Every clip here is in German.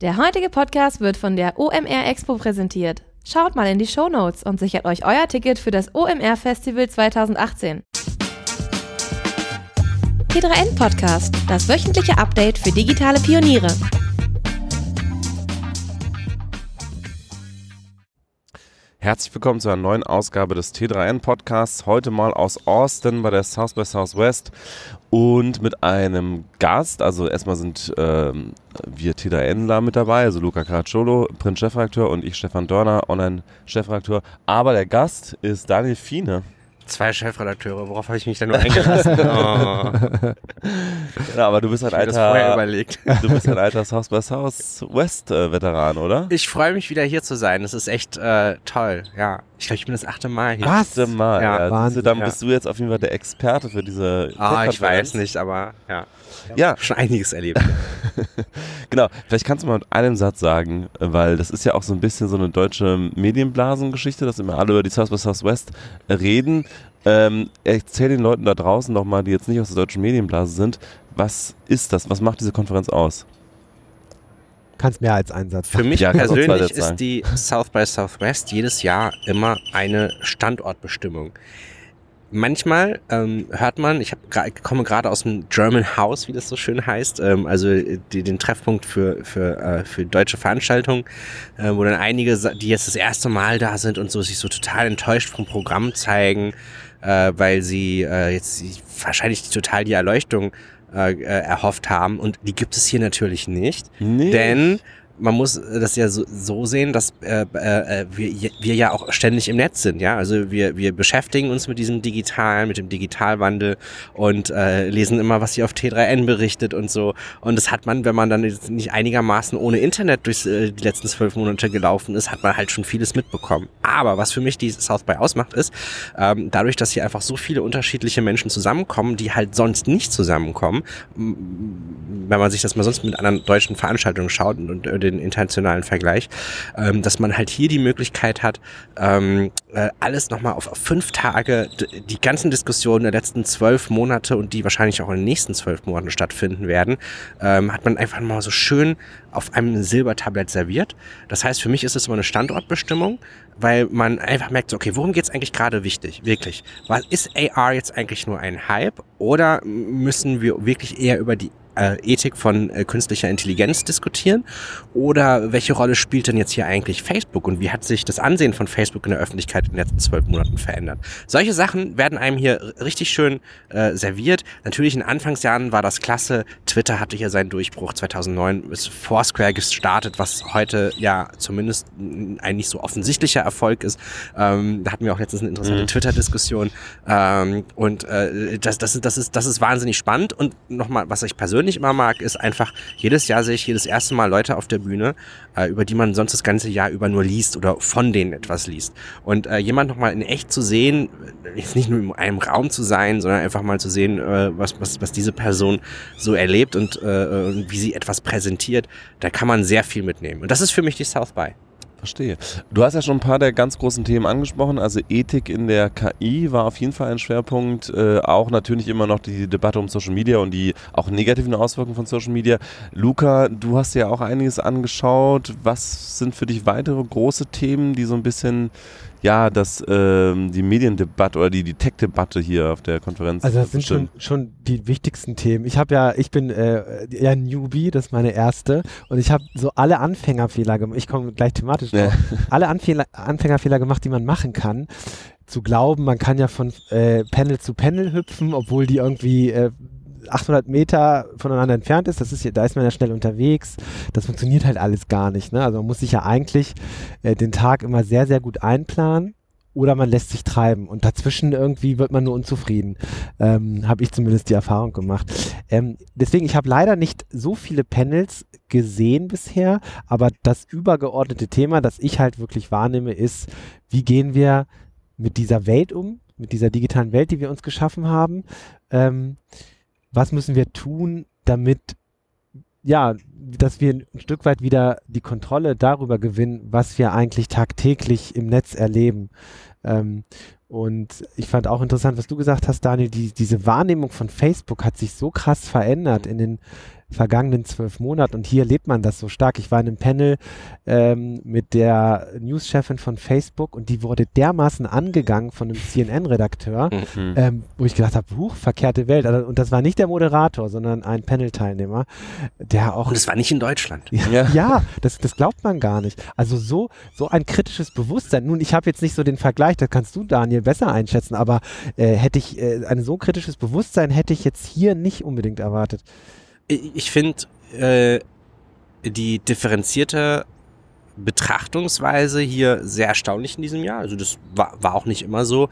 Der heutige Podcast wird von der OMR Expo präsentiert. Schaut mal in die Show Notes und sichert euch euer Ticket für das OMR Festival 2018. T3N Podcast, das wöchentliche Update für digitale Pioniere. Herzlich willkommen zu einer neuen Ausgabe des T3N Podcasts. Heute mal aus Austin bei der South by Southwest und mit einem Gast. Also erstmal sind ähm, wir T3Nler mit dabei, also Luca Caracciolo, Print-Chefredakteur und ich Stefan Dörner, Online-Chefredakteur. Aber der Gast ist Daniel Fiene. Zwei Chefredakteure, worauf habe ich mich denn nur eingelassen? oh. Ja, aber du bist ein Ich hab das alter, überlegt. du bist ein alter South by Southwest Veteran, oder? Ich freue mich wieder hier zu sein. Das ist echt äh, toll. Ja, ich glaube, ich bin das achte Mal hier. Erste Mal. Ja, Ja, Wahnsinn, dann ja. bist du jetzt auf jeden Fall der Experte für diese Ah, ich weiß nicht, aber ja. Ja, Schon einiges erlebt. Genau, vielleicht kannst du mal mit einem Satz sagen, weil das ist ja auch so ein bisschen so eine deutsche Medienblasengeschichte, dass immer alle über die South by Southwest reden. Ähm, erzähl den Leuten da draußen noch mal, die jetzt nicht aus der deutschen Medienblase sind, was ist das? Was macht diese Konferenz aus? Kannst mehr als einen Satz Für mich Ja, persönlich ist die South by Southwest jedes Jahr immer eine Standortbestimmung. Manchmal ähm, hört man, ich hab, komme gerade aus dem German House, wie das so schön heißt, ähm, also äh, die, den Treffpunkt für, für, äh, für deutsche Veranstaltungen, äh, wo dann einige, die jetzt das erste Mal da sind und so sich so total enttäuscht vom Programm zeigen, äh, weil sie äh, jetzt wahrscheinlich total die Erleuchtung äh, äh, erhofft haben. Und die gibt es hier natürlich nicht. Nee. Denn man muss das ja so, so sehen, dass äh, äh, wir, wir ja auch ständig im Netz sind, ja. Also wir, wir beschäftigen uns mit diesem Digitalen, mit dem Digitalwandel und äh, lesen immer, was hier auf T3N berichtet und so. Und das hat man, wenn man dann nicht einigermaßen ohne Internet durch äh, die letzten zwölf Monate gelaufen ist, hat man halt schon vieles mitbekommen. Aber was für mich die South by ausmacht, ist, ähm, dadurch, dass hier einfach so viele unterschiedliche Menschen zusammenkommen, die halt sonst nicht zusammenkommen, wenn man sich das mal sonst mit anderen deutschen Veranstaltungen schaut und, und äh, den internationalen Vergleich, ähm, dass man halt hier die Möglichkeit hat, ähm, äh, alles nochmal auf, auf fünf Tage, die ganzen Diskussionen der letzten zwölf Monate und die wahrscheinlich auch in den nächsten zwölf Monaten stattfinden werden, ähm, hat man einfach mal so schön auf einem Silbertablett serviert. Das heißt, für mich ist es immer eine Standortbestimmung, weil man einfach merkt, okay, worum geht's eigentlich gerade wichtig? Wirklich. Was ist AR jetzt eigentlich nur ein Hype oder müssen wir wirklich eher über die äh, Ethik von äh, künstlicher Intelligenz diskutieren? Oder welche Rolle spielt denn jetzt hier eigentlich Facebook und wie hat sich das Ansehen von Facebook in der Öffentlichkeit in den letzten zwölf Monaten verändert? Solche Sachen werden einem hier richtig schön äh, serviert. Natürlich in Anfangsjahren war das klasse. Twitter hatte hier seinen Durchbruch. 2009 ist Foursquare gestartet, was heute ja zumindest ein nicht so offensichtlicher Erfolg ist. Ähm, da hatten wir auch letztens eine interessante Mhm. Twitter-Diskussion. Ähm, und äh, das, das, das, ist, das ist wahnsinnig spannend. Und nochmal, was ich persönlich immer mag, ist einfach, jedes Jahr sehe ich jedes erste Mal Leute auf der Bühne, äh, über die man sonst das ganze Jahr über nur liest oder von denen etwas liest. Und äh, jemand nochmal in echt zu sehen, äh, jetzt nicht nur in einem Raum zu sein, sondern einfach mal zu sehen, äh, was, was, was diese Person so erlebt und äh, und wie sie etwas präsentiert, da kann man sehr viel mitnehmen. Und das ist für mich die South by. Verstehe. Du hast ja schon ein paar der ganz großen Themen angesprochen. Also Ethik in der KI war auf jeden Fall ein Schwerpunkt. Äh, auch natürlich immer noch die Debatte um Social Media und die auch negativen Auswirkungen von Social Media. Luca, du hast ja auch einiges angeschaut. Was sind für dich weitere große Themen, die so ein bisschen ja, das, ähm, die Mediendebatte oder die, die Tech-Debatte hier auf der Konferenz Also das sind schon, schon die wichtigsten Themen. Ich habe ja, ich bin äh, ja Newbie, das ist meine erste. Und ich habe so alle Anfängerfehler gemacht. Ich komme gleich thematisch drauf. Alle Anfehler, Anfängerfehler gemacht, die man machen kann. Zu glauben, man kann ja von äh, Panel zu Panel hüpfen, obwohl die irgendwie äh, 800 Meter voneinander entfernt ist. Das ist da ist man ja schnell unterwegs. Das funktioniert halt alles gar nicht. Ne? Also man muss sich ja eigentlich äh, den Tag immer sehr, sehr gut einplanen. Oder man lässt sich treiben und dazwischen irgendwie wird man nur unzufrieden. Ähm, habe ich zumindest die Erfahrung gemacht. Ähm, deswegen, ich habe leider nicht so viele Panels gesehen bisher, aber das übergeordnete Thema, das ich halt wirklich wahrnehme, ist, wie gehen wir mit dieser Welt um, mit dieser digitalen Welt, die wir uns geschaffen haben. Ähm, was müssen wir tun, damit ja, dass wir ein Stück weit wieder die Kontrolle darüber gewinnen, was wir eigentlich tagtäglich im Netz erleben. Ähm, und ich fand auch interessant, was du gesagt hast, Daniel, die, diese Wahrnehmung von Facebook hat sich so krass verändert in den vergangenen zwölf Monaten. Und hier lebt man das so stark. Ich war in einem Panel ähm, mit der News-Chefin von Facebook und die wurde dermaßen angegangen von einem CNN-Redakteur, Mhm. ähm, wo ich gedacht habe, huch, verkehrte Welt. Also, und das war nicht der Moderator, sondern ein Panel-Teilnehmer, der auch Und es war nicht in Deutschland. ja, Ja. das, das glaubt man gar nicht. Also so, so ein kritisches Bewusstsein. Nun, ich habe jetzt nicht so den Vergleich, das kannst du, Daniel, besser einschätzen, aber äh, hätte ich äh, ein so kritisches Bewusstsein hätte ich jetzt hier nicht unbedingt erwartet. Ich finde äh, die differenzierte Betrachtungsweise hier sehr erstaunlich in diesem Jahr. Also das war, war auch nicht immer so.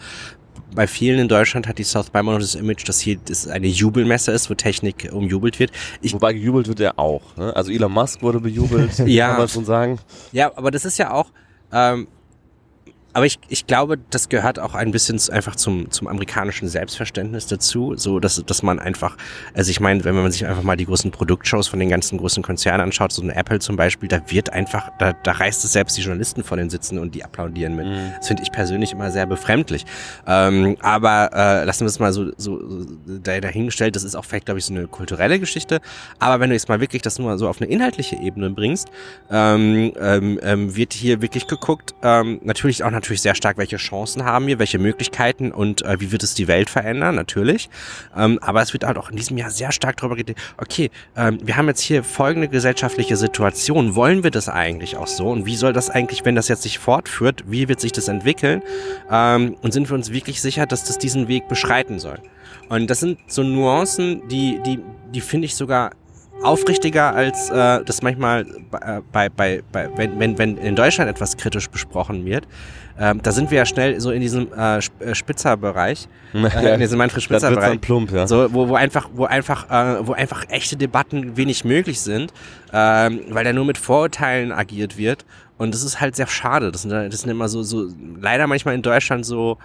Bei vielen in Deutschland hat die South by noch das Image, dass hier das eine Jubelmesse ist, wo Technik umjubelt wird. Ich, Wobei gejubelt wird er auch. Ne? Also Elon Musk wurde bejubelt, Ja. kann man schon sagen. Ja, aber das ist ja auch, ähm, aber ich, ich glaube, das gehört auch ein bisschen einfach zum, zum amerikanischen Selbstverständnis dazu, so dass, dass man einfach, also ich meine, wenn man sich einfach mal die großen Produktshows von den ganzen großen Konzernen anschaut, so ein Apple zum Beispiel, da wird einfach, da, da reißt es selbst die Journalisten von den Sitzen und die applaudieren mit. Das finde ich persönlich immer sehr befremdlich. Ähm, aber äh, lassen wir es mal so, so, so da- dahingestellt, das ist auch vielleicht, glaube ich, so eine kulturelle Geschichte. Aber wenn du jetzt mal wirklich das nur so auf eine inhaltliche Ebene bringst, ähm, ähm, ähm, wird hier wirklich geguckt, ähm, natürlich auch natürlich sehr stark, welche Chancen haben wir, welche Möglichkeiten und äh, wie wird es die Welt verändern, natürlich. Ähm, aber es wird halt auch in diesem Jahr sehr stark darüber geredet, okay, ähm, wir haben jetzt hier folgende gesellschaftliche Situation, wollen wir das eigentlich auch so und wie soll das eigentlich, wenn das jetzt sich fortführt, wie wird sich das entwickeln ähm, und sind wir uns wirklich sicher, dass das diesen Weg beschreiten soll. Und das sind so Nuancen, die, die, die finde ich sogar aufrichtiger als äh, das manchmal bei, bei, bei, bei wenn, wenn, wenn in Deutschland etwas kritisch besprochen wird. Ähm, da sind wir ja schnell so in diesem äh, äh, Spitzerbereich, äh, in diesem Manfred Das wird Spitzer-Bereich. dann plump, ja. So, wo, wo einfach, wo einfach, äh, wo einfach echte Debatten wenig möglich sind, ähm, weil da nur mit Vorurteilen agiert wird. Und das ist halt sehr schade. Das sind, das sind immer so, so, leider manchmal in Deutschland so,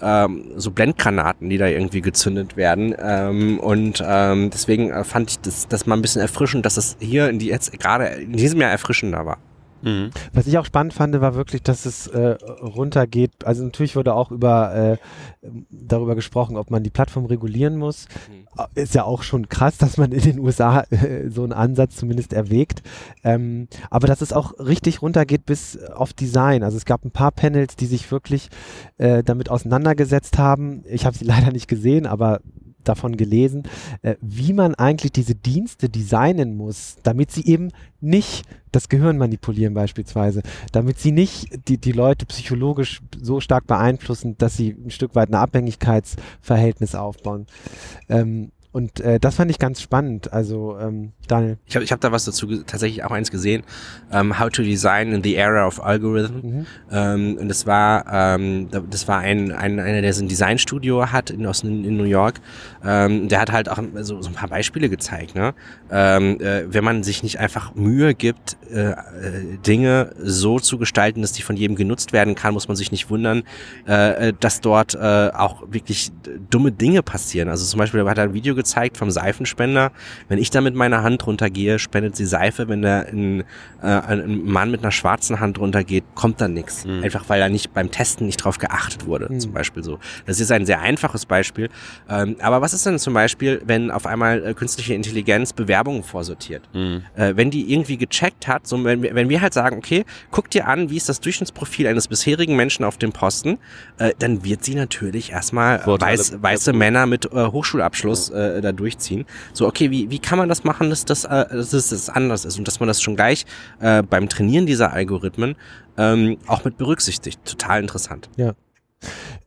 ähm, so Blendgranaten, die da irgendwie gezündet werden. Ähm, und ähm, deswegen äh, fand ich das, das mal ein bisschen erfrischend, dass es hier in die, jetzt gerade in diesem Jahr erfrischender war. Mhm. Was ich auch spannend fand, war wirklich, dass es äh, runtergeht. Also natürlich wurde auch über äh, darüber gesprochen, ob man die Plattform regulieren muss. Äh, Ist ja auch schon krass, dass man in den USA äh, so einen Ansatz zumindest erwägt. Ähm, aber dass es auch richtig runtergeht bis auf Design. Also es gab ein paar Panels, die sich wirklich äh, damit auseinandergesetzt haben. Ich habe sie leider nicht gesehen, aber davon gelesen, äh, wie man eigentlich diese Dienste designen muss, damit sie eben nicht das Gehirn manipulieren beispielsweise, damit sie nicht die, die Leute psychologisch so stark beeinflussen, dass sie ein Stück weit ein Abhängigkeitsverhältnis aufbauen. Ähm, und äh, das fand ich ganz spannend. Also ähm, Daniel. Ich habe ich hab da was dazu tatsächlich auch eins gesehen. Ähm, How to Design in the Era of Algorithm. Mhm. Ähm, und das war, ähm, da- das war ein, ein einer, der so ein Designstudio hat in, aus, in New York. Ähm, der hat halt auch so, so ein paar Beispiele gezeigt. Ne? Ähm, äh, wenn man sich nicht einfach Mühe gibt, äh, äh, Dinge so zu gestalten, dass die von jedem genutzt werden kann, muss man sich nicht wundern, äh, äh, dass dort äh, auch wirklich dumme Dinge passieren. Also zum Beispiel, da hat er ein Video gezeigt vom Seifenspender. Wenn ich da mit meiner Hand runtergehe, spendet sie Seife. Wenn da ein, äh, ein Mann mit einer schwarzen Hand runtergeht, kommt da nichts. Mhm. Einfach weil da nicht beim Testen nicht drauf geachtet wurde, Mhm. zum Beispiel so. Das ist ein sehr einfaches Beispiel. Ähm, aber was ist denn zum Beispiel, wenn auf einmal äh, künstliche Intelligenz Bewerbungen vorsortiert? Mhm. äh, wenn die irgendwie gecheckt hat, so wenn wir, wenn wir halt sagen, okay, guck dir an, wie ist das Durchschnittsprofil eines bisherigen Menschen auf dem Posten, äh, dann wird sie natürlich erstmal weiß, weiße Männer mit äh, Hochschulabschluss äh, da durchziehen. So, okay, wie, wie kann man das machen, dass das, äh, dass das anders ist und dass man das schon gleich äh, beim Trainieren dieser Algorithmen ähm, auch mit berücksichtigt. Total interessant.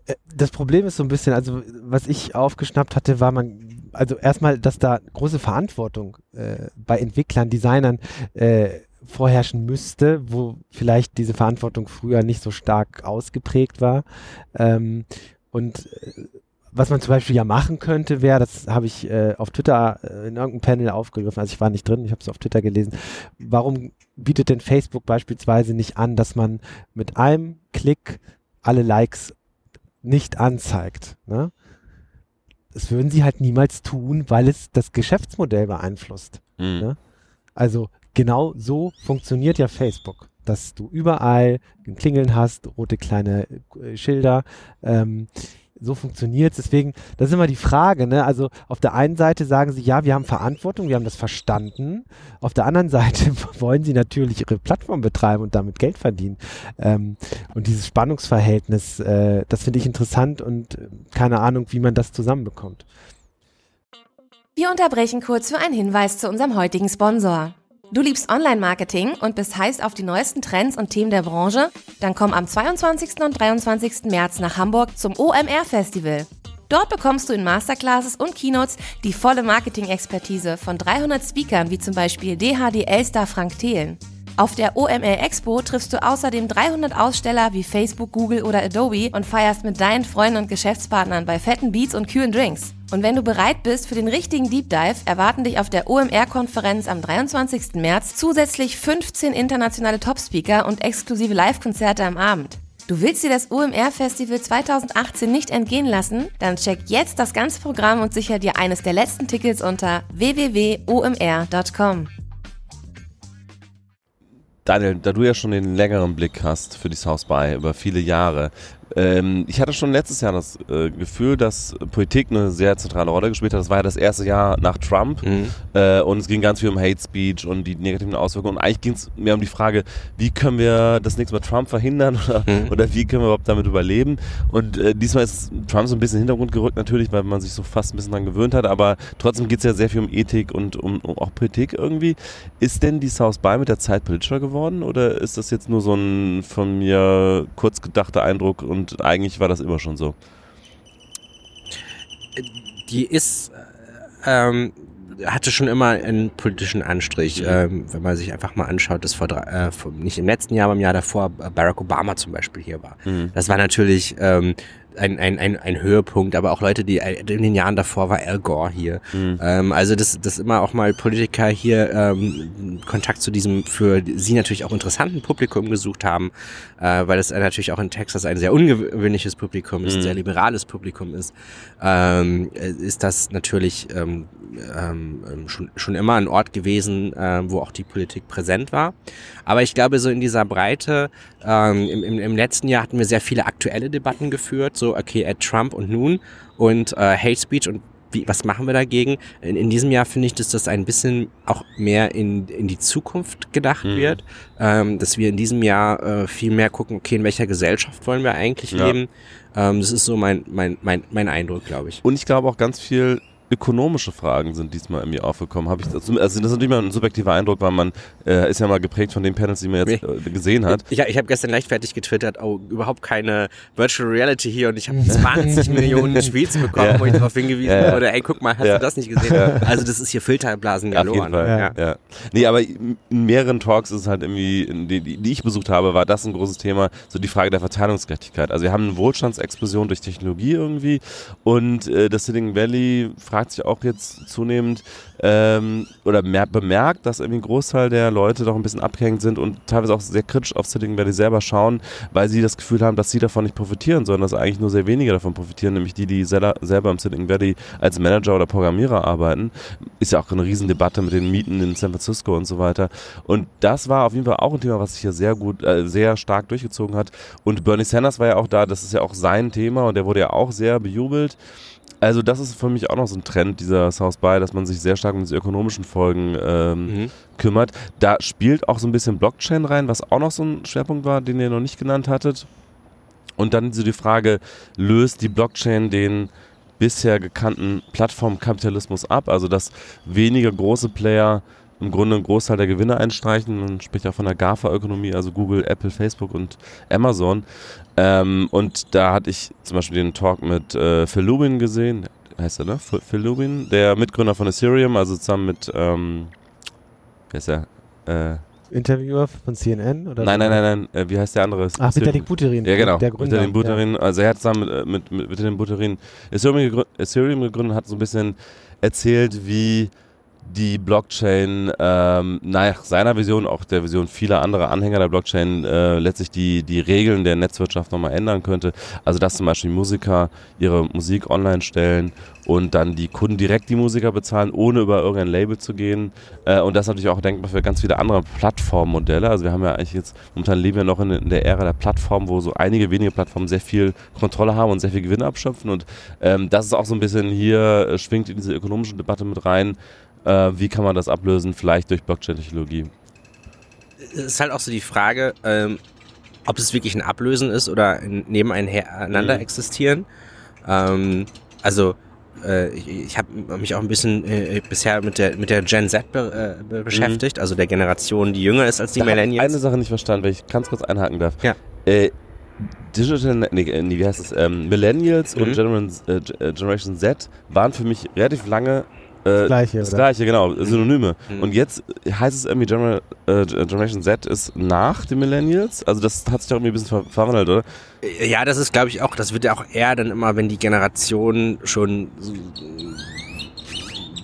Äh, Das Problem ist so ein bisschen, also was ich aufgeschnappt hatte, war man, also erstmal, dass da große Verantwortung äh, bei Entwicklern, Designern äh, vorherrschen müsste, wo vielleicht diese Verantwortung früher nicht so stark ausgeprägt war. Ähm, und äh, was man zum Beispiel ja machen könnte, wäre, das habe ich äh, auf Twitter äh, in irgendeinem Panel aufgegriffen, also ich war nicht drin, ich habe es auf Twitter gelesen. Warum bietet denn Facebook beispielsweise nicht an, dass man mit einem Klick alle Likes nicht anzeigt? Ne? Das würden sie halt niemals tun, weil es das Geschäftsmodell beeinflusst. Mhm. Ja. Also genau so funktioniert ja Facebook, dass du überall ein Klingeln hast, rote kleine äh, Schilder. Ähm, so funktioniert es. Deswegen, das ist immer die Frage. Ne? Also auf der einen Seite sagen sie, ja, wir haben Verantwortung, wir haben das verstanden. Auf der anderen Seite wollen sie natürlich ihre Plattform betreiben und damit Geld verdienen. Ähm, und dieses Spannungsverhältnis, äh, das finde ich interessant und äh, keine Ahnung, wie man das zusammenbekommt. Wir unterbrechen kurz für einen Hinweis zu unserem heutigen Sponsor. Du liebst Online-Marketing und bist heiß auf die neuesten Trends und Themen der Branche? Dann komm am 22. und 23. März nach Hamburg zum OMR-Festival. Dort bekommst du in Masterclasses und Keynotes die volle Marketing-Expertise von 300 Speakern wie zum Beispiel DHDL-Star Frank Thelen. Auf der OMR Expo triffst du außerdem 300 Aussteller wie Facebook, Google oder Adobe und feierst mit deinen Freunden und Geschäftspartnern bei fetten Beats und kühlen Drinks. Und wenn du bereit bist für den richtigen Deep Dive, erwarten dich auf der OMR-Konferenz am 23. März zusätzlich 15 internationale Topspeaker und exklusive Live-Konzerte am Abend. Du willst dir das OMR-Festival 2018 nicht entgehen lassen? Dann check jetzt das ganze Programm und sicher dir eines der letzten Tickets unter www.omr.com. Daniel, da du ja schon den längeren Blick hast für die South by über viele Jahre, ähm, ich hatte schon letztes Jahr das äh, Gefühl, dass Politik eine sehr zentrale Rolle gespielt hat. Das war ja das erste Jahr nach Trump mhm. äh, und es ging ganz viel um Hate Speech und die negativen Auswirkungen. Und eigentlich ging es mehr um die Frage, wie können wir das nächste Mal Trump verhindern oder, mhm. oder wie können wir überhaupt damit überleben. Und äh, diesmal ist Trump so ein bisschen in den Hintergrund gerückt natürlich, weil man sich so fast ein bisschen daran gewöhnt hat. Aber trotzdem geht es ja sehr viel um Ethik und um, um, auch Politik irgendwie. Ist denn die South by mit der Zeit politischer geworden oder ist das jetzt nur so ein von mir kurz gedachter Eindruck und und eigentlich war das immer schon so. Die ist, ähm, hatte schon immer einen politischen Anstrich. Mhm. Ähm, wenn man sich einfach mal anschaut, dass vor, drei, äh, nicht im letzten Jahr, aber im Jahr davor Barack Obama zum Beispiel hier war. Mhm. Das war natürlich ähm, ein, ein, ein, ein Höhepunkt, aber auch Leute, die in den Jahren davor war Al Gore hier. Mhm. Ähm, also das, das immer auch mal Politiker hier ähm, Kontakt zu diesem für sie natürlich auch interessanten Publikum gesucht haben, äh, weil es natürlich auch in Texas ein sehr ungewöhnliches Publikum ist, mhm. ein sehr liberales Publikum ist, ähm, ist das natürlich ähm, ähm, schon, schon immer ein Ort gewesen, äh, wo auch die Politik präsent war. Aber ich glaube, so in dieser Breite, ähm, im, im, im letzten Jahr hatten wir sehr viele aktuelle Debatten geführt, so okay, at Trump und nun und äh, Hate Speech und wie, was machen wir dagegen? In, in diesem Jahr finde ich, dass das ein bisschen auch mehr in, in die Zukunft gedacht mhm. wird, ähm, dass wir in diesem Jahr äh, viel mehr gucken, okay, in welcher Gesellschaft wollen wir eigentlich ja. leben? Ähm, das ist so mein, mein, mein, mein Eindruck, glaube ich. Und ich glaube auch ganz viel ökonomische Fragen sind diesmal irgendwie aufgekommen. Habe ich also das ist natürlich mal ein subjektiver Eindruck, weil man äh, ist ja mal geprägt von den Panels, die man jetzt äh, gesehen hat. Ich, ich habe gestern leichtfertig getwittert, oh, überhaupt keine Virtual Reality hier und ich habe 20 Millionen Tweets bekommen, ja. wo ich darauf hingewiesen ja. wurde, ey, guck mal, hast ja. du das nicht gesehen? Also das ist hier Filterblasen galore. Auf jeden Fall. Ja. Ja. Nee, aber in mehreren Talks ist es halt irgendwie, die, die ich besucht habe, war das ein großes Thema, so die Frage der Verteilungsgerechtigkeit. Also wir haben eine Wohlstandsexplosion durch Technologie irgendwie und äh, das Silicon Valley fragt fragt sich auch jetzt zunehmend ähm, oder bemerkt, dass irgendwie ein Großteil der Leute doch ein bisschen abgehängt sind und teilweise auch sehr kritisch auf Silicon Valley selber schauen, weil sie das Gefühl haben, dass sie davon nicht profitieren, sondern dass eigentlich nur sehr wenige davon profitieren, nämlich die, die selber im Silicon Valley als Manager oder Programmierer arbeiten. Ist ja auch eine Riesendebatte mit den Mieten in San Francisco und so weiter. Und das war auf jeden Fall auch ein Thema, was sich hier sehr gut, äh, sehr stark durchgezogen hat. Und Bernie Sanders war ja auch da, das ist ja auch sein Thema und der wurde ja auch sehr bejubelt. Also das ist für mich auch noch so ein Trend dieser South by, dass man sich sehr stark um diese ökonomischen Folgen ähm, mhm. kümmert. Da spielt auch so ein bisschen Blockchain rein, was auch noch so ein Schwerpunkt war, den ihr noch nicht genannt hattet. Und dann so die Frage, löst die Blockchain den bisher gekannten Plattformkapitalismus ab? Also dass weniger große Player im Grunde einen Großteil der Gewinne einstreichen. Man spricht ja von der GAFA-Ökonomie, also Google, Apple, Facebook und Amazon. Ähm, und da hatte ich zum Beispiel den Talk mit äh, Phil Lubin gesehen, heißt er, ne? Phil Lubin, der Mitgründer von Ethereum, also zusammen mit, ähm, wer ist er? Äh, Interviewer von CNN? Oder nein, nein, nein, nein, äh, wie heißt der andere? Ach, Vitalik Buterin. Ja, genau. Der Gründer. Vitalik Buterin, ja. also er hat zusammen mit, mit, mit Vitalik Buterin Ethereum gegründet, Ethereum gegründet und hat so ein bisschen erzählt, wie die Blockchain ähm, nach seiner Vision, auch der Vision vieler anderer Anhänger der Blockchain, äh, letztlich die, die Regeln der Netzwirtschaft nochmal ändern könnte. Also dass zum Beispiel Musiker ihre Musik online stellen und dann die Kunden direkt die Musiker bezahlen, ohne über irgendein Label zu gehen. Äh, und das natürlich auch denkbar für ganz viele andere Plattformmodelle. Also wir haben ja eigentlich jetzt, momentan leben wir noch in, in der Ära der Plattform, wo so einige wenige Plattformen sehr viel Kontrolle haben und sehr viel Gewinn abschöpfen. Und ähm, das ist auch so ein bisschen hier, äh, schwingt in diese ökonomische Debatte mit rein. Äh, wie kann man das ablösen? Vielleicht durch Blockchain-Technologie. Es ist halt auch so die Frage, ähm, ob es wirklich ein Ablösen ist oder nebeneinander mhm. existieren. Ähm, also äh, ich, ich habe mich auch ein bisschen äh, bisher mit der mit der Gen Z be, äh, beschäftigt, mhm. also der Generation, die jünger ist als die da Millennials. Ich eine Sache nicht verstanden, wenn ich ganz kurz einhaken darf. Ja. Äh, Digital, nee, nee, wie heißt es? Ähm, Millennials mhm. und Generation, äh, Generation Z waren für mich relativ lange äh, gleiche, das gleiche, genau, Synonyme. Mhm. Und jetzt heißt es irgendwie General, äh, Generation Z ist nach den Millennials. Also das hat sich doch irgendwie ein bisschen ver verwandelt, oder? Ja, das ist, glaube ich, auch, das wird ja auch eher dann immer, wenn die Generation schon so,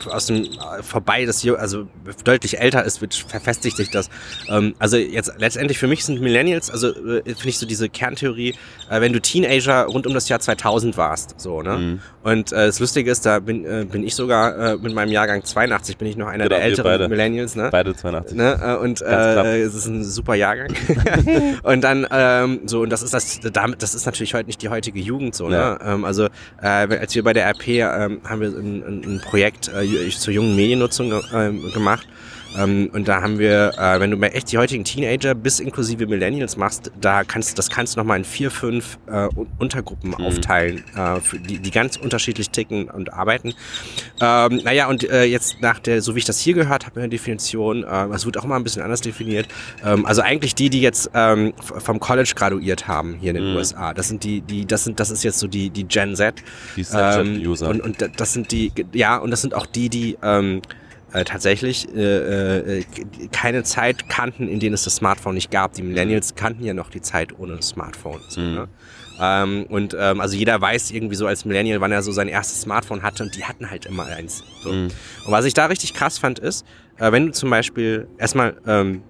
aus dem äh, vorbei, das also deutlich älter ist, wird, verfestigt sich das. Ähm, also jetzt letztendlich für mich sind Millennials, also äh, finde ich so diese Kerntheorie, äh, wenn du Teenager rund um das Jahr 2000 warst, so ne. Mhm. Und äh, das Lustige ist, da bin, äh, bin ich sogar äh, mit meinem Jahrgang 82 bin ich noch einer genau, der älteren Millennials, ne? Beide 82. Ne? Äh, und äh, es ist ein super Jahrgang. und dann ähm, so und das ist das damit das ist natürlich heute nicht die heutige Jugend so, ne? ja. ne? Ähm, also äh, als wir bei der RP ähm, haben wir ein, ein, ein Projekt äh, zur jungen Mediennutzung äh, gemacht. Ähm, und da haben wir, äh, wenn du mal echt die heutigen Teenager bis inklusive Millennials machst, da kannst das kannst du nochmal in vier, fünf äh, Untergruppen mhm. aufteilen, äh, die, die ganz unterschiedlich ticken und arbeiten. Ähm, naja, und äh, jetzt nach der, so wie ich das hier gehört habe in der Definition, äh, es wird auch immer ein bisschen anders definiert. Ähm, also eigentlich die, die jetzt ähm, vom College graduiert haben hier in den mhm. USA. Das sind die, die, das sind, das ist jetzt so die, die Gen Z. Die Snapchat-User. Ähm, und, und das sind die, ja, und das sind auch die, die ähm, äh, tatsächlich äh, äh, keine Zeit kannten, in denen es das Smartphone nicht gab. Die Millennials kannten ja noch die Zeit ohne Smartphone. So, mhm. ne? ähm, und ähm, also jeder weiß irgendwie so als Millennial, wann er so sein erstes Smartphone hatte und die hatten halt immer eins. So. Mhm. Und was ich da richtig krass fand ist, äh, wenn du zum Beispiel erstmal ähm,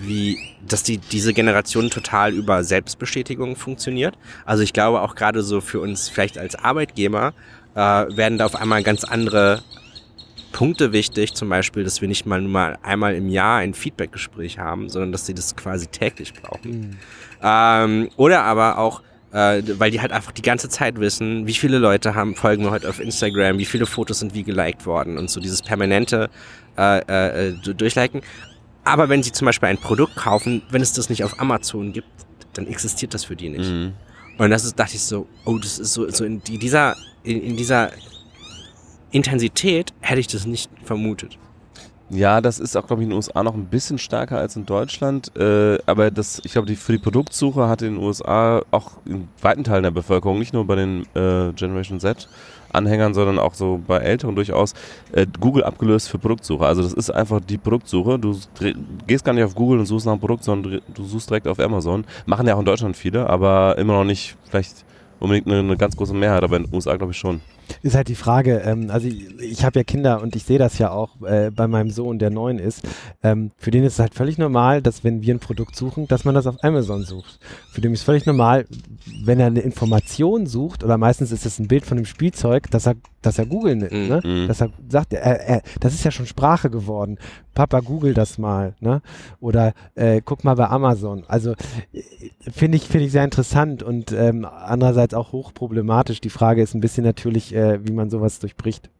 wie dass die diese Generation total über Selbstbestätigung funktioniert. Also ich glaube auch gerade so für uns vielleicht als Arbeitgeber äh, werden da auf einmal ganz andere Punkte wichtig, zum Beispiel, dass wir nicht mal nur mal einmal im Jahr ein Feedbackgespräch haben, sondern dass sie das quasi täglich brauchen. Mhm. Ähm, oder aber auch, äh, weil die halt einfach die ganze Zeit wissen, wie viele Leute haben, folgen mir heute auf Instagram, wie viele Fotos sind wie geliked worden und so dieses permanente äh, äh, Durchliken. Aber wenn sie zum Beispiel ein Produkt kaufen, wenn es das nicht auf Amazon gibt, dann existiert das für die nicht. Mhm. Und das ist, dachte ich so, oh, das ist so, so in dieser, in, in dieser Intensität hätte ich das nicht vermutet. Ja, das ist auch, glaube ich, in den USA noch ein bisschen stärker als in Deutschland. Äh, aber das, ich glaube, die, für die Produktsuche hat in den USA auch in weiten Teilen der Bevölkerung, nicht nur bei den äh, Generation Z Anhängern, sondern auch so bei Älteren durchaus, äh, Google abgelöst für Produktsuche. Also das ist einfach die Produktsuche. Du gehst gar nicht auf Google und suchst nach einem Produkt, sondern du suchst direkt auf Amazon. Machen ja auch in Deutschland viele, aber immer noch nicht vielleicht unbedingt eine, eine ganz große Mehrheit, aber in den USA glaube ich schon. Ist halt die Frage, ähm, also ich, ich habe ja Kinder und ich sehe das ja auch äh, bei meinem Sohn, der neun ist. Ähm, für den ist es halt völlig normal, dass wenn wir ein Produkt suchen, dass man das auf Amazon sucht. Für den ist es völlig normal, wenn er eine Information sucht, oder meistens ist es ein Bild von einem Spielzeug, dass er, dass er Google nimmt, mm, ne? Mm. Dass er sagt, er, er, das ist ja schon Sprache geworden. Papa, google das mal, ne? Oder äh, guck mal bei Amazon. Also äh, finde ich, finde ich sehr interessant und ähm, andererseits auch hochproblematisch. Die Frage ist ein bisschen natürlich, äh, wie man sowas durchbricht.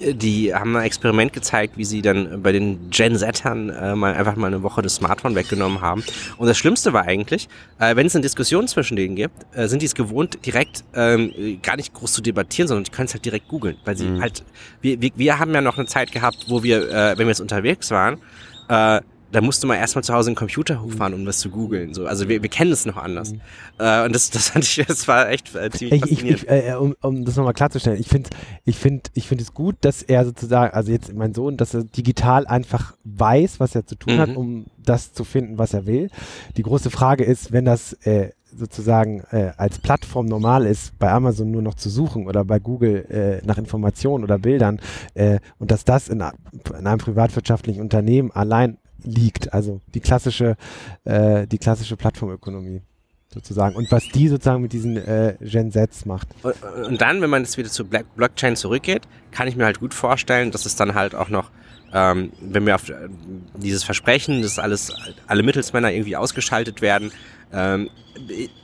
Die haben ein Experiment gezeigt, wie sie dann bei den Gen Zern äh, mal einfach mal eine Woche das Smartphone weggenommen haben. Und das Schlimmste war eigentlich, äh, wenn es eine Diskussion zwischen denen gibt, äh, sind die es gewohnt, direkt ähm, gar nicht groß zu debattieren, sondern die können es halt direkt googeln. Weil sie mhm. halt, wir, wir, wir haben ja noch eine Zeit gehabt, wo wir, äh, wenn wir jetzt unterwegs waren, äh, da musste man erstmal zu Hause einen Computer hochfahren, um das zu googeln. So, also wir, wir kennen es noch anders. Mhm. Äh, und das, das fand ich, das war echt äh, ziemlich ich. Ich, ich, äh, um, um das nochmal klarzustellen, ich finde ich finde, ich finde es gut, dass er sozusagen, also jetzt mein Sohn, dass er digital einfach weiß, was er zu tun mhm. hat, um das zu finden, was er will. Die große Frage ist, wenn das äh, sozusagen äh, als Plattform normal ist, bei Amazon nur noch zu suchen oder bei Google äh, nach Informationen oder Bildern äh, und dass das in, in, einem privatwirtschaftlichen Unternehmen allein liegt, also die klassische, äh, die klassische Plattformökonomie sozusagen und was die sozusagen mit diesen äh, Gen Zs macht. Und, dann, wenn man jetzt wieder zu Blockchain zurückgeht, kann ich mir halt gut vorstellen, dass es dann halt auch noch ähm, wenn wir auf äh, dieses Versprechen, dass alles, alle Mittelsmänner irgendwie ausgeschaltet werden, ähm,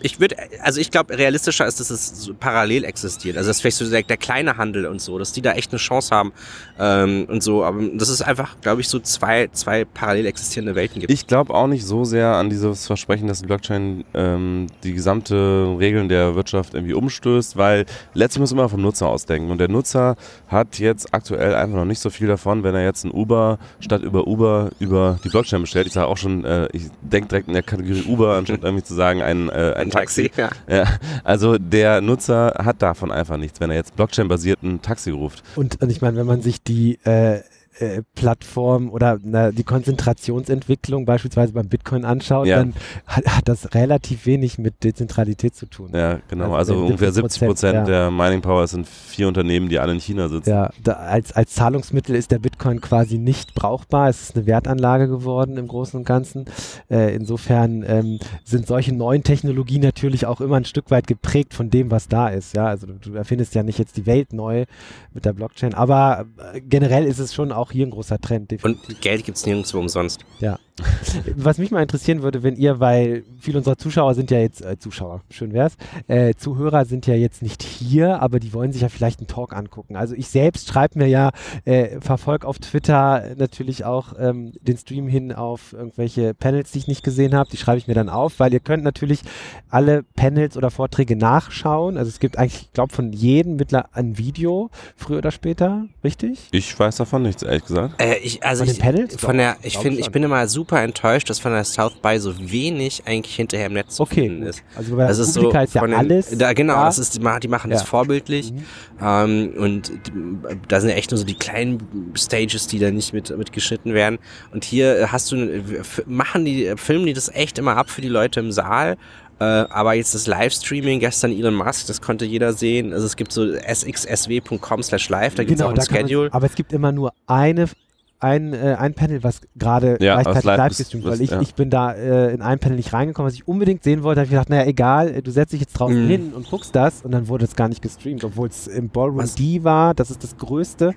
ich würde, also ich glaube, realistischer ist, dass es parallel existiert. Also dass vielleicht so der, der, kleine Handel und so, dass die da echt eine Chance haben ähm, und so. Aber das ist einfach, glaube ich, so zwei, zwei parallel existierende Welten gibt. Ich glaube auch nicht so sehr an dieses Versprechen, dass die Blockchain ähm, die gesamte Regeln der Wirtschaft irgendwie umstößt, weil letztlich muss man immer vom Nutzer ausdenken. Und der Nutzer hat jetzt aktuell einfach noch nicht so viel davon, wenn er jetzt ein Uber statt über Uber über die Blockchain bestellt. Ich sage auch schon, äh, ich denke direkt in der Kategorie Uber, anstatt irgendwie zu sagen, ein ein, äh, ein, Taxi. Taxi ja. ja. Also der Nutzer hat davon einfach nichts, wenn er jetzt Blockchain-basierten Taxi ruft. Und, und ich meine, wenn man sich die äh, äh, Plattform oder na, die Konzentrationsentwicklung beispielsweise beim Bitcoin anschaut, ja. dann hat, hat, das relativ wenig mit Dezentralität zu tun. Ja, genau. Also, also ungefähr 70 Prozent ja. der Mining Power sind vier Unternehmen, die alle in China sitzen. Ja, da, als, als Zahlungsmittel ist der Bitcoin quasi nicht brauchbar. Es ist eine Wertanlage geworden im Großen und Ganzen. Äh, insofern ähm, sind solche neuen Technologien natürlich auch immer ein Stück weit geprägt von dem, was da ist. Ja, also du, du erfindest ja nicht jetzt die Welt neu mit der Blockchain, aber äh, generell ist es schon auch auch hier ein großer Trend. Definitiv. Und Geld gibt es nirgendwo umsonst. Ja. Was mich mal interessieren würde, wenn ihr, weil viele unserer Zuschauer sind ja jetzt, äh, Zuschauer, schön wär's, äh, Zuhörer sind ja jetzt nicht hier, aber die wollen sich ja vielleicht einen Talk angucken. Also ich selbst schreibe mir ja, äh, verfolge auf Twitter natürlich auch ähm, den Stream hin auf irgendwelche Panels, die ich nicht gesehen habe. Die schreibe ich mir dann auf, weil ihr könnt natürlich alle Panels oder Vorträge nachschauen. Also es gibt eigentlich, ich glaube, von jedem mittler ein Video, früher oder später, richtig? Ich weiß davon nichts, ehrlich gesagt. Äh, ich, also von ich, den Panels? Von der, ich finde, ich bin immer super super enttäuscht, dass von der South by so wenig eigentlich hinterher im Netz zu okay. finden ist. Also bei das ist so ist ja den, alles. Da, genau, das ist, die, die machen ja. das vorbildlich. Mhm. Ähm, und da sind ja echt nur so die kleinen Stages, die da nicht mit, mit geschnitten werden. Und hier hast du, machen die, filmen die das echt immer ab für die Leute im Saal. Äh, aber jetzt das Livestreaming gestern Elon Musk, das konnte jeder sehen. Also es gibt so sxsw.com slash live, da gibt es genau, auch ein Schedule. Man, aber es gibt immer nur eine ein, äh, ein Panel, was gerade ja, gleichzeitig live, gestreamt weil ich, ja. ich bin da äh, in ein Panel nicht reingekommen, was ich unbedingt sehen wollte, habe ich gedacht, naja, egal, du setzt dich jetzt draußen mm. hin und guckst das und dann wurde es gar nicht gestreamt, obwohl es im Ballroom was? D war, das ist das größte,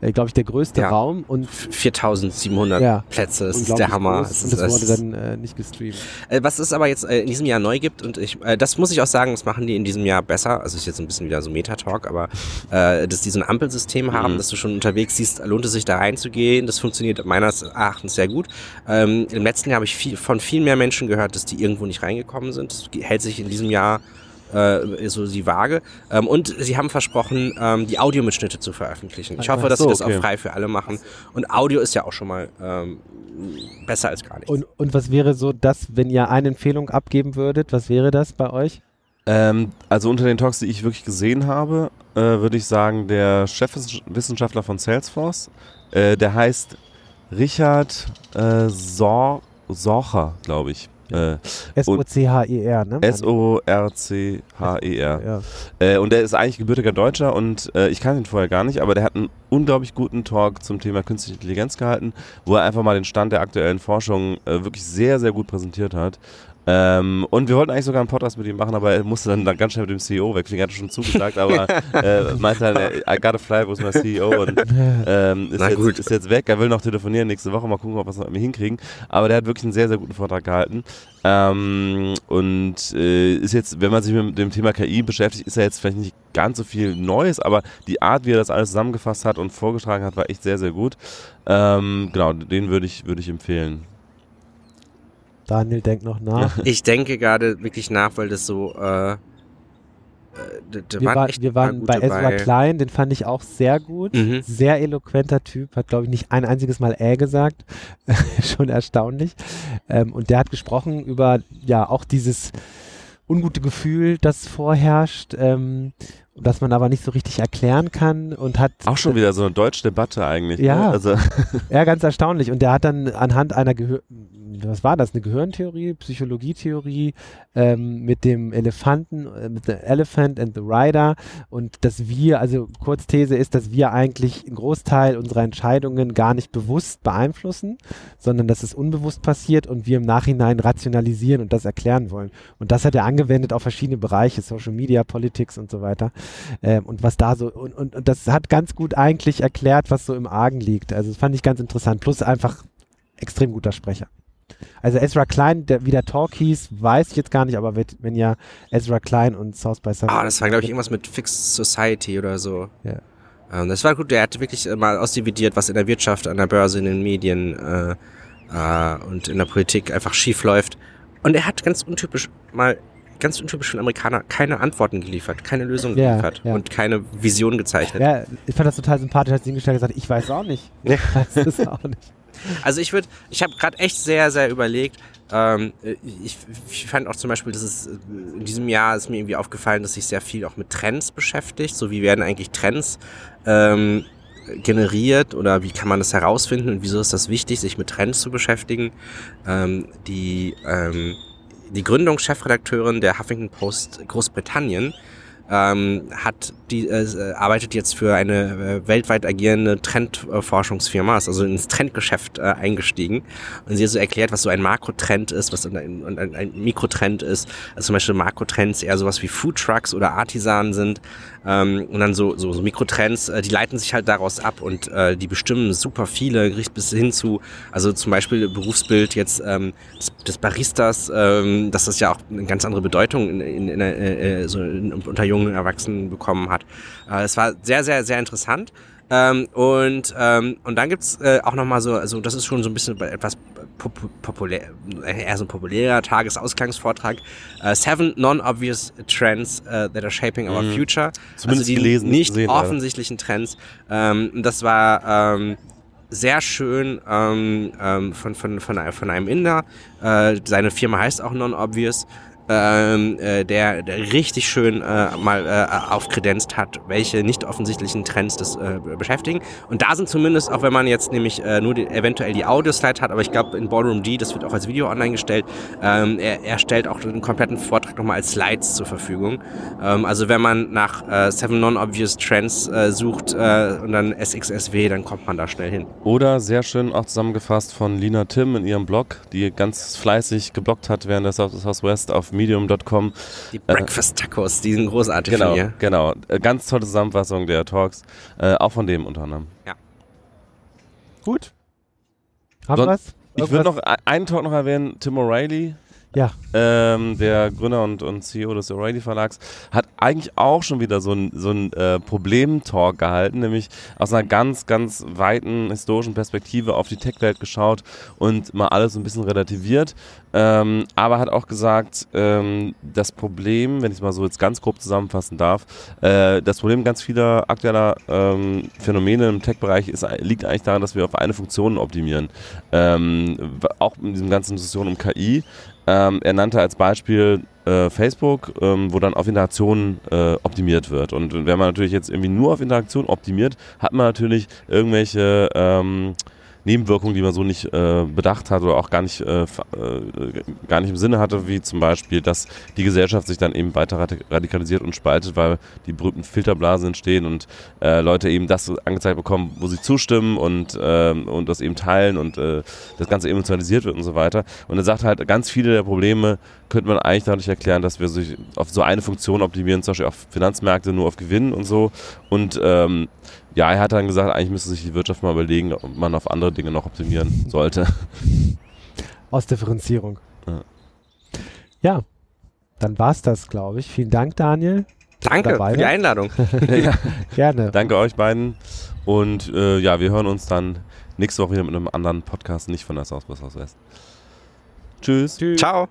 äh, glaube ich, der größte ja. Raum und 4700 ja, Plätze, das ist der Hammer. Groß, und das, wurde dann äh, nicht gestreamt. Äh, was es aber jetzt äh, in diesem Jahr neu gibt und ich, äh, das muss ich auch sagen, das machen die in diesem Jahr besser, also ist jetzt ein bisschen wieder so Metatalk, aber dass die so ein Ampelsystem haben, mm. dass du schon unterwegs siehst, lohnt es sich da reinzugehen, das funktioniert meines Erachtens sehr gut. Ähm, Im letzten Jahr habe ich viel, von viel mehr Menschen gehört, dass die irgendwo nicht reingekommen sind. Das hält sich in diesem Jahr äh, so die Waage. Ähm, und sie haben versprochen, ähm, die Audiomitschnitte zu veröffentlichen. Ich hoffe, dass so, sie das okay. auch frei für alle machen. Und Audio ist ja auch schon mal ähm, besser als gar nichts. Und, und was wäre so das, wenn ihr eine Empfehlung abgeben würdet, was wäre das bei euch? Ähm, also unter den Talks, die ich wirklich gesehen habe, äh, würde ich sagen, der Chefwissenschaftler von Salesforce, äh, der heißt Richard äh, Sor Sorcher, glaube ich. Äh, S-O-C-H-E-R, ne? S-O-R-C-H-E-R. Ja. Äh, und der ist eigentlich gebürtiger Deutscher und äh, ich kannte ihn vorher gar nicht, aber der hat einen unglaublich guten Talk zum Thema künstliche Intelligenz gehalten, wo er einfach mal den Stand der aktuellen Forschung äh, wirklich sehr, sehr gut präsentiert hat. Ähm, und wir wollten eigentlich sogar einen Podcast mit ihm machen, aber er musste dann, dann ganz schnell mit dem CEO wechseln. Er hatte schon zugesagt, aber äh, meinte dann, I gotta fly, wo ist mein CEO? Und ähm, ist, jetzt, ist, jetzt, weg. Er will noch telefonieren nächste Woche, mal gucken, ob wir es noch irgendwie hinkriegen. Aber der hat wirklich einen sehr, sehr guten Vortrag gehalten. Ähm, und äh, ist jetzt, wenn man sich mit dem Thema KI beschäftigt, ist er jetzt vielleicht nicht ganz so viel Neues, aber die Art, wie er das alles zusammengefasst hat und vorgetragen hat, war echt sehr, sehr gut. Ähm, genau, den würde ich, würd ich empfehlen. Daniel denkt noch nach. Ich denke gerade wirklich nach, weil das so. Äh, äh wir, waren, wir waren bei Ezra bei. Klein, den fand ich auch sehr gut. Mhm. Sehr eloquenter Typ, hat glaube ich nicht ein einziges Mal äh gesagt. Schon erstaunlich. Ähm, und der hat gesprochen über ja auch dieses ungute Gefühl, das vorherrscht. Ähm, das man aber nicht so richtig erklären kann und hat auch schon wieder so eine deutsche Debatte eigentlich. Ja, ne? also ja, ganz erstaunlich. Und der hat dann anhand einer Gehör was war das? Eine Gehirntheorie, Psychologietheorie ähm, mit dem Elefanten, äh, mit The Elephant and the Rider und dass wir, also Kurzthese ist, dass wir eigentlich einen Großteil unserer Entscheidungen gar nicht bewusst beeinflussen, sondern dass es unbewusst passiert und wir im Nachhinein rationalisieren und das erklären wollen. Und das hat er angewendet auf verschiedene Bereiche, Social Media, Politics und so weiter. Ähm, und was da so, und, und, und das hat ganz gut eigentlich erklärt, was so im Argen liegt. Also das fand ich ganz interessant. Plus einfach extrem guter Sprecher. Also Ezra Klein, der, wie der Talk hieß, weiß ich jetzt gar nicht, aber wenn ja Ezra Klein und South by Southwest. Ah, das war, glaube ich, irgendwas mit Fixed Society oder so. Ja. Ähm, das war gut, der hat wirklich mal ausdividiert, was in der Wirtschaft, an der Börse, in den Medien äh, äh, und in der Politik einfach schief läuft. Und er hat ganz untypisch mal ganz untypisch für Amerikaner keine Antworten geliefert, keine Lösungen Ja, geliefert ja. und keine Vision gezeichnet. Ja, ich fand das total sympathisch, als sie hingestellt hat, ich weiß auch nicht. Ja. Ich weiß es auch nicht. Also ich würde, ich habe gerade echt sehr, sehr überlegt. Ähm, ich, ich fand auch zum Beispiel, dass es äh, in diesem Jahr ist mir irgendwie aufgefallen, dass sich sehr viel auch mit Trends beschäftigt. So wie werden eigentlich Trends ähm, generiert oder wie kann man das herausfinden und wieso ist das wichtig, sich mit Trends zu beschäftigen. Ähm, die ähm, die Gründungschefredakteurin der Huffington Post Großbritannien ähm, hat die äh, arbeitet jetzt für eine äh, weltweit agierende Trendforschungsfirma, ist also ins Trendgeschäft äh, eingestiegen und sie hat so erklärt, was so ein Makrotrend ist, was ein, ein, ein, Mikrotrend ist. Also zum Beispiel Makrotrends eher sowas wie Foodtrucks oder Artisanen sind ähm, und dann so, so, so Mikrotrends, äh, die leiten sich halt daraus ab und äh, die bestimmen super viele, bis hin zu, also zum Beispiel Berufsbild jetzt ähm, des, des Baristas, ähm, dass das ja auch eine ganz andere Bedeutung in, in, in, äh, so in, unter jungen Erwachsenen bekommen hat. Äh, es war sehr, sehr, sehr interessant. Ähm, und, ähm, und dann gibt's äh, auch nochmal so, also das ist schon so ein bisschen etwas pop populär, eher so ein populärer Tagesauskangsvortrag. Äh, seven Non-Obvious Trends uh, that are shaping our Mhm. future. Zumindest also die gelesen, nicht gesehen, ja. offensichtlichen Trends. Ähm, das war ähm, sehr schön ähm, ähm, von, von, von, einem- von einem Inder. Äh, seine Firma heißt auch Non-Obvious. Ähm, äh, der, der richtig schön äh, mal äh, aufkredenzt hat, welche nicht offensichtlichen Trends das äh, beschäftigen. Und da sind zumindest, auch wenn man jetzt nämlich äh, nur die, eventuell die Audio-Slide hat, aber ich glaube in Ballroom D, das wird auch als Video online gestellt, ähm, er, er stellt auch den kompletten Vortrag nochmal als Slides zur Verfügung. Ähm, also wenn man nach äh, Seven Non-Obvious Trends sucht und dann SXSW, dann kommt man da schnell hin. Oder sehr schön auch zusammengefasst von Lina Tim in ihrem Blog, die ganz fleißig geblockt hat während der South Southwest auf medium.com. Die Breakfast Tacos, die sind großartig Genau, von ihr. genau. Äh, Ganz tolle Zusammenfassung der Talks, äh, auch von dem unter anderem. Gut. Haben wir's? Ich würde noch e- einen Talk noch erwähnen, Tim O'Reilly, Ja. ähm, der Gründer und, und CEO des O'Reilly Verlags, hat eigentlich auch schon wieder so ein, so ein äh, Problem-Talk gehalten, nämlich aus einer ganz, ganz weiten historischen Perspektive auf die Tech-Welt geschaut und mal alles so ein bisschen relativiert. Ähm, aber hat auch gesagt, ähm, das Problem, wenn ich es mal so jetzt ganz grob zusammenfassen darf, äh, das Problem ganz vieler aktueller ähm, Phänomene im Tech-Bereich ist, liegt eigentlich daran, dass wir auf eine Funktion optimieren. Ähm, auch in diesem ganzen Diskussion um KI. Ähm, er nannte als Beispiel äh, Facebook, ähm, wo dann auf Interaktionen äh, optimiert wird. Und wenn man natürlich jetzt irgendwie nur auf Interaktion optimiert, hat man natürlich irgendwelche ähm, Nebenwirkungen, die man so nicht äh, bedacht hat oder auch gar nicht, äh, äh, gar nicht im Sinne hatte, wie zum Beispiel, dass die Gesellschaft sich dann eben weiter radi- radikalisiert und spaltet, weil die berühmten Filterblasen entstehen und äh, Leute eben das angezeigt bekommen, wo sie zustimmen und, ähm, und das eben teilen und äh, das Ganze emotionalisiert wird und so weiter. Und er sagt halt, ganz viele der Probleme könnte man eigentlich dadurch erklären, dass wir sich auf so eine Funktion optimieren, zum Beispiel auf Finanzmärkte nur auf Gewinn und so. Und ähm, ja, er hat dann gesagt, eigentlich müsste sich die Wirtschaft mal überlegen, ob man auf andere Dinge noch optimieren sollte. Ausdifferenzierung. Ja. Ja, dann war's das, glaube ich. Vielen Dank, Daniel. Danke dabei für die. Einladung. ja, Gerne. danke euch beiden. Und äh, ja, wir hören uns dann nächste Woche wieder mit einem anderen Podcast, nicht von der South by Southwest. Tschüss. Tschüss. Ciao.